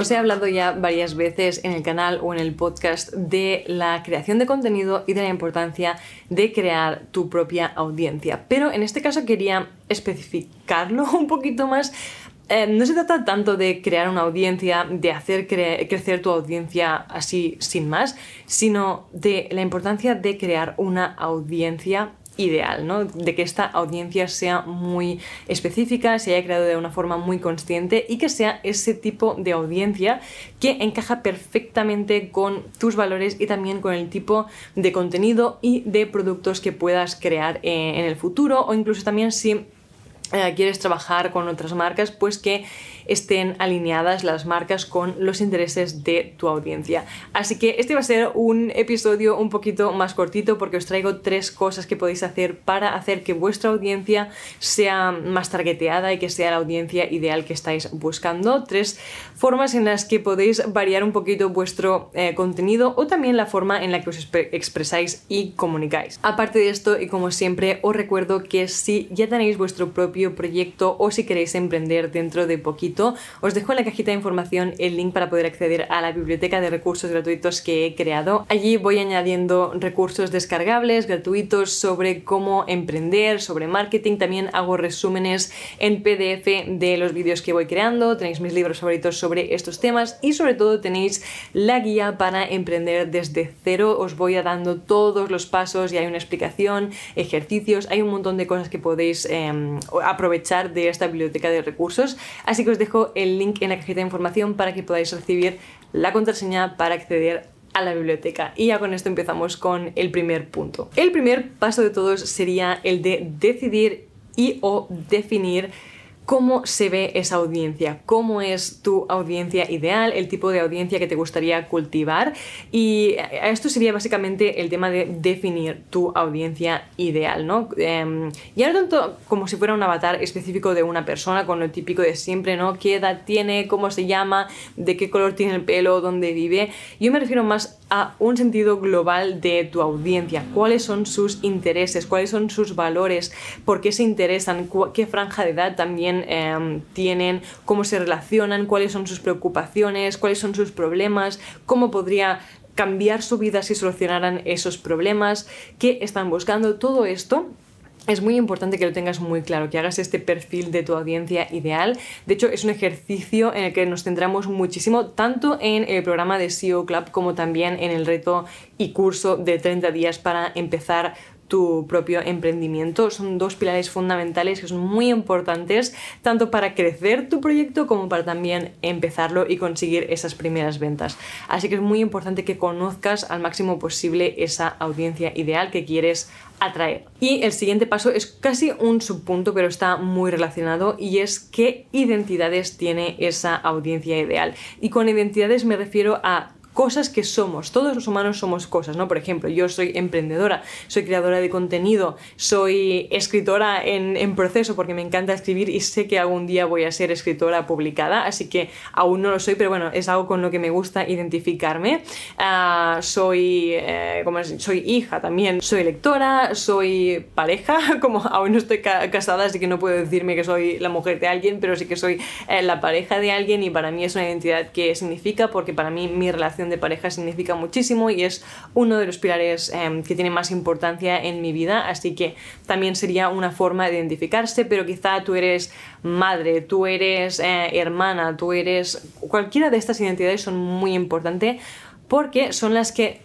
Os he hablado ya varias veces en el canal o en el podcast de la creación de contenido y de la importancia de crear tu propia audiencia. Pero en este caso quería especificarlo un poquito más eh, no se trata tanto de crear una audiencia, de hacer crecer tu audiencia así sin más, sino de la importancia de crear una audiencia ideal, ¿no? De que esta audiencia sea muy específica, se haya creado de una forma muy consciente y que sea ese tipo de audiencia que encaja perfectamente con tus valores y también con el tipo de contenido y de productos que puedas crear eh, en el futuro o incluso también si eh, quieres trabajar con otras marcas, pues que estén alineadas las marcas con los intereses de tu audiencia. Así que este va a ser un episodio un poquito más cortito porque os traigo tres cosas que podéis hacer para hacer que vuestra audiencia sea más targeteada y que sea la audiencia ideal que estáis buscando. Tres formas en las que podéis variar un poquito vuestro eh, contenido o también la forma en la que os expresáis y comunicáis. Aparte de esto, y como siempre, os recuerdo que si ya tenéis vuestro propio proyecto o si queréis emprender dentro de poquito, os dejo en la cajita de información el link para poder acceder a la biblioteca de recursos gratuitos que he creado. Allí voy añadiendo recursos descargables, gratuitos, sobre cómo emprender, sobre marketing. También hago resúmenes en PDF de los vídeos que voy creando. Tenéis mis libros favoritos sobre estos temas y sobre todo tenéis la guía para emprender desde cero. Os voy a dando todos los pasos y hay una explicación, ejercicios, hay un montón de cosas que podéis em, aprovechar de esta biblioteca de recursos. Así que os dejo el link en la cajita de información para que podáis recibir la contraseña para acceder a la biblioteca. Y ya con esto empezamos con el primer punto. El primer paso de todos sería el de decidir y o definir cómo se ve esa audiencia, cómo es tu audiencia ideal, el tipo de audiencia que te gustaría cultivar. Y esto sería básicamente el tema de definir tu audiencia ideal, ¿no? Eh, ya no tanto como si fuera un avatar específico de una persona, con lo típico de siempre, ¿no? ¿Qué edad tiene? ¿Cómo se llama? ¿De qué color tiene el pelo? ¿Dónde vive? Yo me refiero más a un sentido global de tu audiencia, cuáles son sus intereses, cuáles son sus valores, por qué se interesan, qué franja de edad también em, tienen, cómo se relacionan, cuáles son sus preocupaciones, cuáles son sus problemas, cómo podría cambiar su vida si solucionaran esos problemas, qué están buscando, todo esto es muy importante que lo tengas muy claro, que hagas este perfil de tu audiencia ideal. De hecho, es un ejercicio en el que nos centramos muchísimo, tanto en el programa de SEO Club como también en el reto y curso de 30 días para empezar tu propio emprendimiento. Son dos pilares fundamentales que son muy importantes tanto para crecer tu proyecto como para también empezarlo y conseguir esas primeras ventas. Así que es muy importante que conozcas al máximo posible esa audiencia ideal que quieres atraer. Y el siguiente paso es casi un subpunto, pero está muy relacionado y es qué identidades tiene esa audiencia ideal. Y con identidades me refiero a cosas que somos. Todos los humanos somos cosas, ¿no? Por ejemplo, yo soy emprendedora, soy creadora de contenido, soy escritora en, proceso porque me encanta escribir y sé que algún día voy a ser escritora publicada, así que aún no lo soy, pero bueno, es algo con lo que me gusta identificarme. Ah, soy, eh, como soy hija también, soy lectora, soy pareja, como aún no estoy casada, así que no puedo decirme que soy la mujer de alguien, pero sí que soy eh, la pareja de alguien y para mí es una identidad que significa porque para mí mi relación de pareja significa muchísimo y es uno de los pilares em, que tiene más importancia en mi vida, así que también sería una forma de identificarse, pero quizá tú eres madre, tú eres eh, hermana, tú eres... Cualquiera de estas identidades son muy importantes porque son las que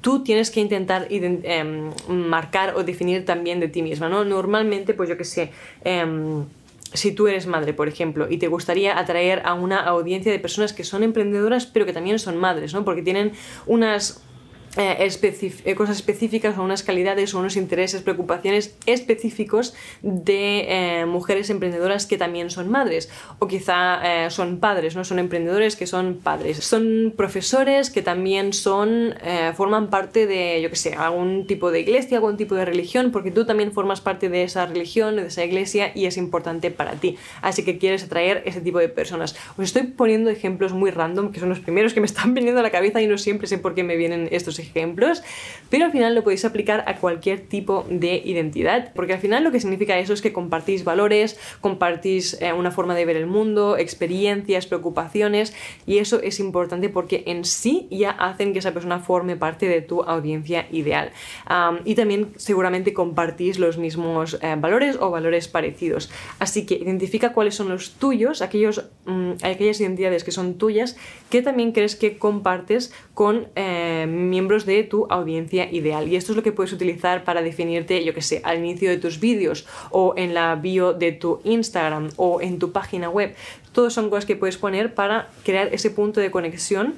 tú tienes que intentar em, marcar o definir también de ti misma, ¿no? Normalmente, pues yo que sé, em, si tú eres madre, por ejemplo, y te gustaría atraer a una audiencia de personas que son emprendedoras, pero que también son madres, ¿no? Porque tienen unas eh, eh, cosas específicas o unas calidades o unos intereses, preocupaciones específicos de eh, mujeres emprendedoras que también son madres o quizá son padres, no son emprendedores que son padres. Son profesores que también son forman parte de, yo que sé, algún tipo de iglesia, algún tipo de religión, porque tú también formas parte de esa religión, de esa iglesia y es importante para ti. Así que quieres atraer ese tipo de personas. Os estoy poniendo ejemplos muy random que son los primeros que me están viniendo a la cabeza y no siempre sé por qué me vienen estos ejemplos ejemplos, pero al final lo podéis aplicar a cualquier tipo de identidad, porque al final lo que significa eso es que compartís valores, compartís eh, una forma de ver el mundo, experiencias, preocupaciones, y eso es importante porque en sí ya hacen que esa persona forme parte de tu audiencia ideal. y también seguramente compartís los mismos eh, valores o valores parecidos. Así que identifica cuáles son los tuyos, aquellos, mm, aquellas identidades que son tuyas, que también crees que compartes con eh, miembros de tu audiencia ideal. Y esto es lo que puedes utilizar para definirte, yo que sé, al inicio de tus vídeos o en la bio de tu Instagram o en tu página web. Todos son cosas que puedes poner para crear ese punto de conexión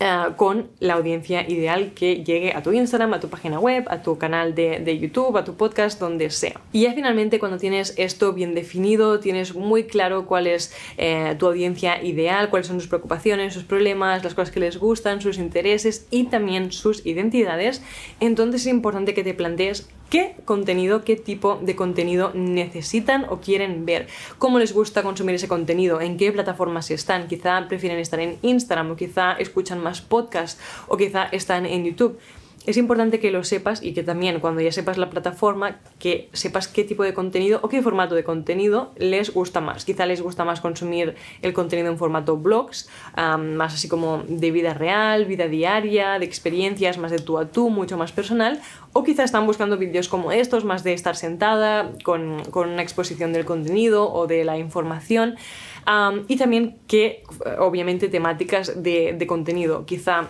eh, con la audiencia ideal que llegue a tu Instagram, a tu página web, a tu canal de, YouTube, a tu podcast, donde sea. Y ya finalmente cuando tienes esto bien definido, tienes muy claro cuál es eh, tu audiencia ideal, cuáles son sus preocupaciones, sus problemas, las cosas que les gustan, sus intereses y también sus identidades, entonces es importante que te plantees qué contenido, qué tipo de contenido necesitan o quieren ver, cómo les gusta consumir ese contenido, en qué plataformas están, quizá prefieren estar en Instagram o quizá escuchan más podcasts o quizá están en YouTube es importante que lo sepas y que también cuando ya sepas la plataforma, que sepas qué tipo de contenido o qué formato de contenido les gusta más. Quizá les gusta más consumir el contenido en formato blogs, más así como de vida real, vida diaria, de experiencias, más de tú a tú, mucho más personal, o quizá están buscando vídeos como estos, más de estar sentada, con, una exposición del contenido o de la información. y también que, obviamente, temáticas de, de contenido. Quizá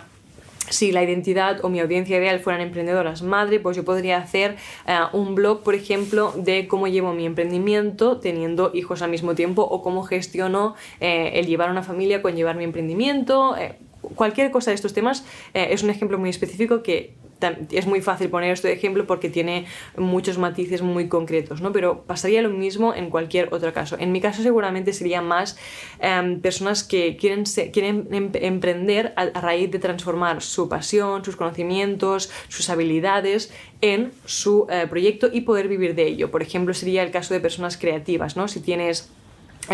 si la identidad o mi audiencia ideal fueran emprendedoras madre, pues yo podría hacer eh, un blog, por ejemplo, de cómo llevo mi emprendimiento teniendo hijos al mismo tiempo o cómo gestiono eh, el llevar una familia con llevar mi emprendimiento. Eh, cualquier cosa de estos temas es un ejemplo muy específico que es muy fácil poner esto de ejemplo porque tiene muchos matices muy concretos, ¿no? Pero pasaría lo mismo en cualquier otro caso. En mi caso seguramente sería más em, personas que quieren, quieren em, emprender a, raíz de transformar su pasión, sus conocimientos, sus habilidades en su eh, proyecto y poder vivir de ello. Por ejemplo, sería el caso de personas creativas, ¿no? Si tienes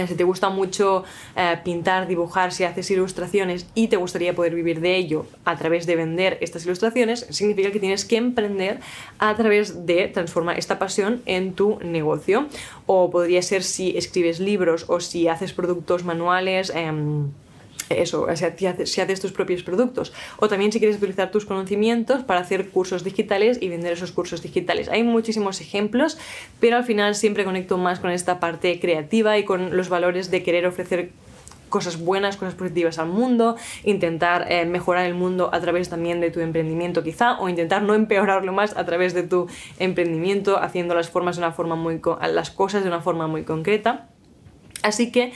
si te gusta mucho eh, pintar, dibujar, si haces ilustraciones y te gustaría poder vivir de ello a través de vender estas ilustraciones, significa que tienes que emprender a través de transformar esta pasión en tu negocio. O podría ser si escribes libros o si haces productos manuales. Em, eso, si haces, tus propios productos. O también si quieres utilizar tus conocimientos para hacer cursos digitales y vender esos cursos digitales. Hay muchísimos ejemplos, pero al final siempre conecto más con esta parte creativa y con los valores de querer ofrecer cosas buenas, cosas positivas al mundo, intentar eh, mejorar el mundo a través también de tu emprendimiento quizá, o intentar no empeorarlo más a través de tu emprendimiento, haciendo las, formas de una forma muy, las cosas de una forma muy concreta. Así que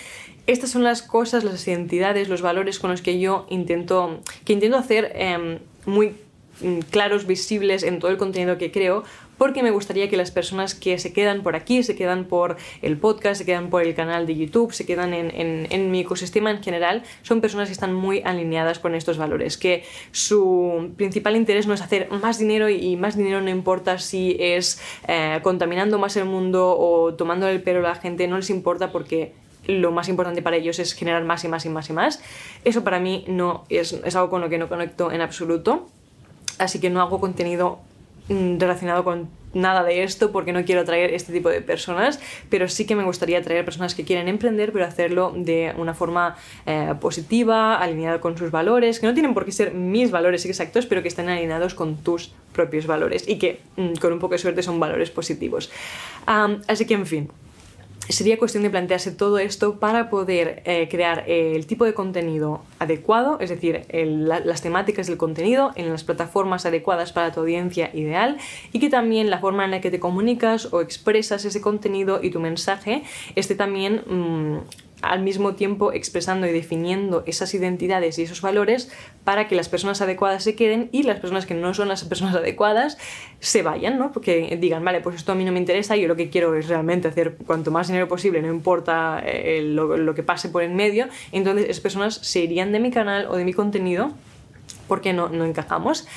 estas son las cosas, las identidades, los valores con los que yo intento, que intento hacer em, muy mm, claros, visibles en todo el contenido que creo, porque me gustaría que las personas que se quedan por aquí, se quedan por el podcast, se quedan por el canal de YouTube, se quedan en, mi ecosistema en general, son personas que están muy alineadas con estos valores, que su principal interés no es hacer más dinero y más dinero no importa si es eh, contaminando más el mundo o tomando el pelo a la gente, no les importa porque lo más importante para ellos es generar más y más y más y más. Eso para mí no es, es algo con lo que no conecto en absoluto. Así que no hago contenido mm, relacionado con nada de esto porque no quiero atraer este tipo de personas, pero sí que me gustaría atraer personas que quieren emprender, pero hacerlo de una forma eh, positiva, alineada con sus valores, que no tienen por qué ser mis valores exactos, pero que estén alineados con tus propios valores y que mm, con un poco de suerte son valores positivos. así que, en fin, sería cuestión de plantearse todo esto para poder eh, crear el tipo de contenido adecuado, es decir, las temáticas del contenido en las plataformas adecuadas para tu audiencia ideal y que también la forma en la que te comunicas o expresas ese contenido y tu mensaje esté también... Mm, al mismo tiempo expresando y definiendo esas identidades y esos valores para que las personas adecuadas se queden y las personas que no son las personas adecuadas se vayan, ¿no? Porque digan, vale, pues esto a mí no me interesa, yo lo que quiero es realmente hacer cuanto más dinero posible, no importa eh, lo, que pase por en medio, entonces esas personas se irían de mi canal o de mi contenido porque no, no encajamos.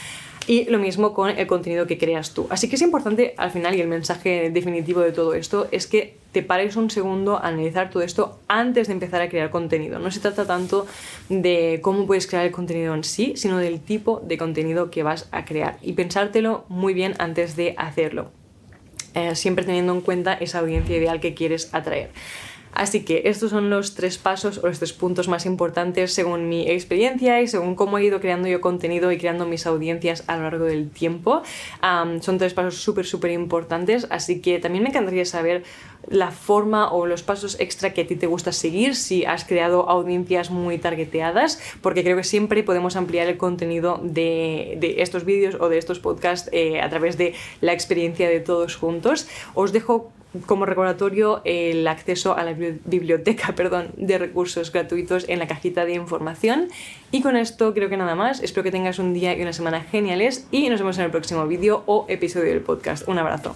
Y lo mismo con el contenido que creas tú. Así que es importante al final y el mensaje definitivo de todo esto es que te pares un segundo a analizar todo esto antes de empezar a crear contenido. No se trata tanto de cómo puedes crear el contenido en sí, sino del tipo de contenido que vas a crear y pensártelo muy bien antes de hacerlo. Eh, siempre teniendo en cuenta esa audiencia ideal que quieres atraer. Así que estos son los tres pasos o los tres puntos más importantes según mi experiencia y según cómo he ido creando yo contenido y creando mis audiencias a lo largo del tiempo. son tres pasos súper, súper importantes, así que también me encantaría saber la forma o los pasos extra que a ti te gusta seguir si has creado audiencias muy targeteadas, porque creo que siempre podemos ampliar el contenido de, estos vídeos o de estos podcasts eh, a través de la experiencia de todos juntos. Os dejo como recordatorio el acceso a la biblioteca perdón, de recursos gratuitos en la cajita de información. Y con esto creo que nada más. Espero que tengas un día y una semana geniales y nos vemos en el próximo vídeo o episodio del podcast. Un abrazo.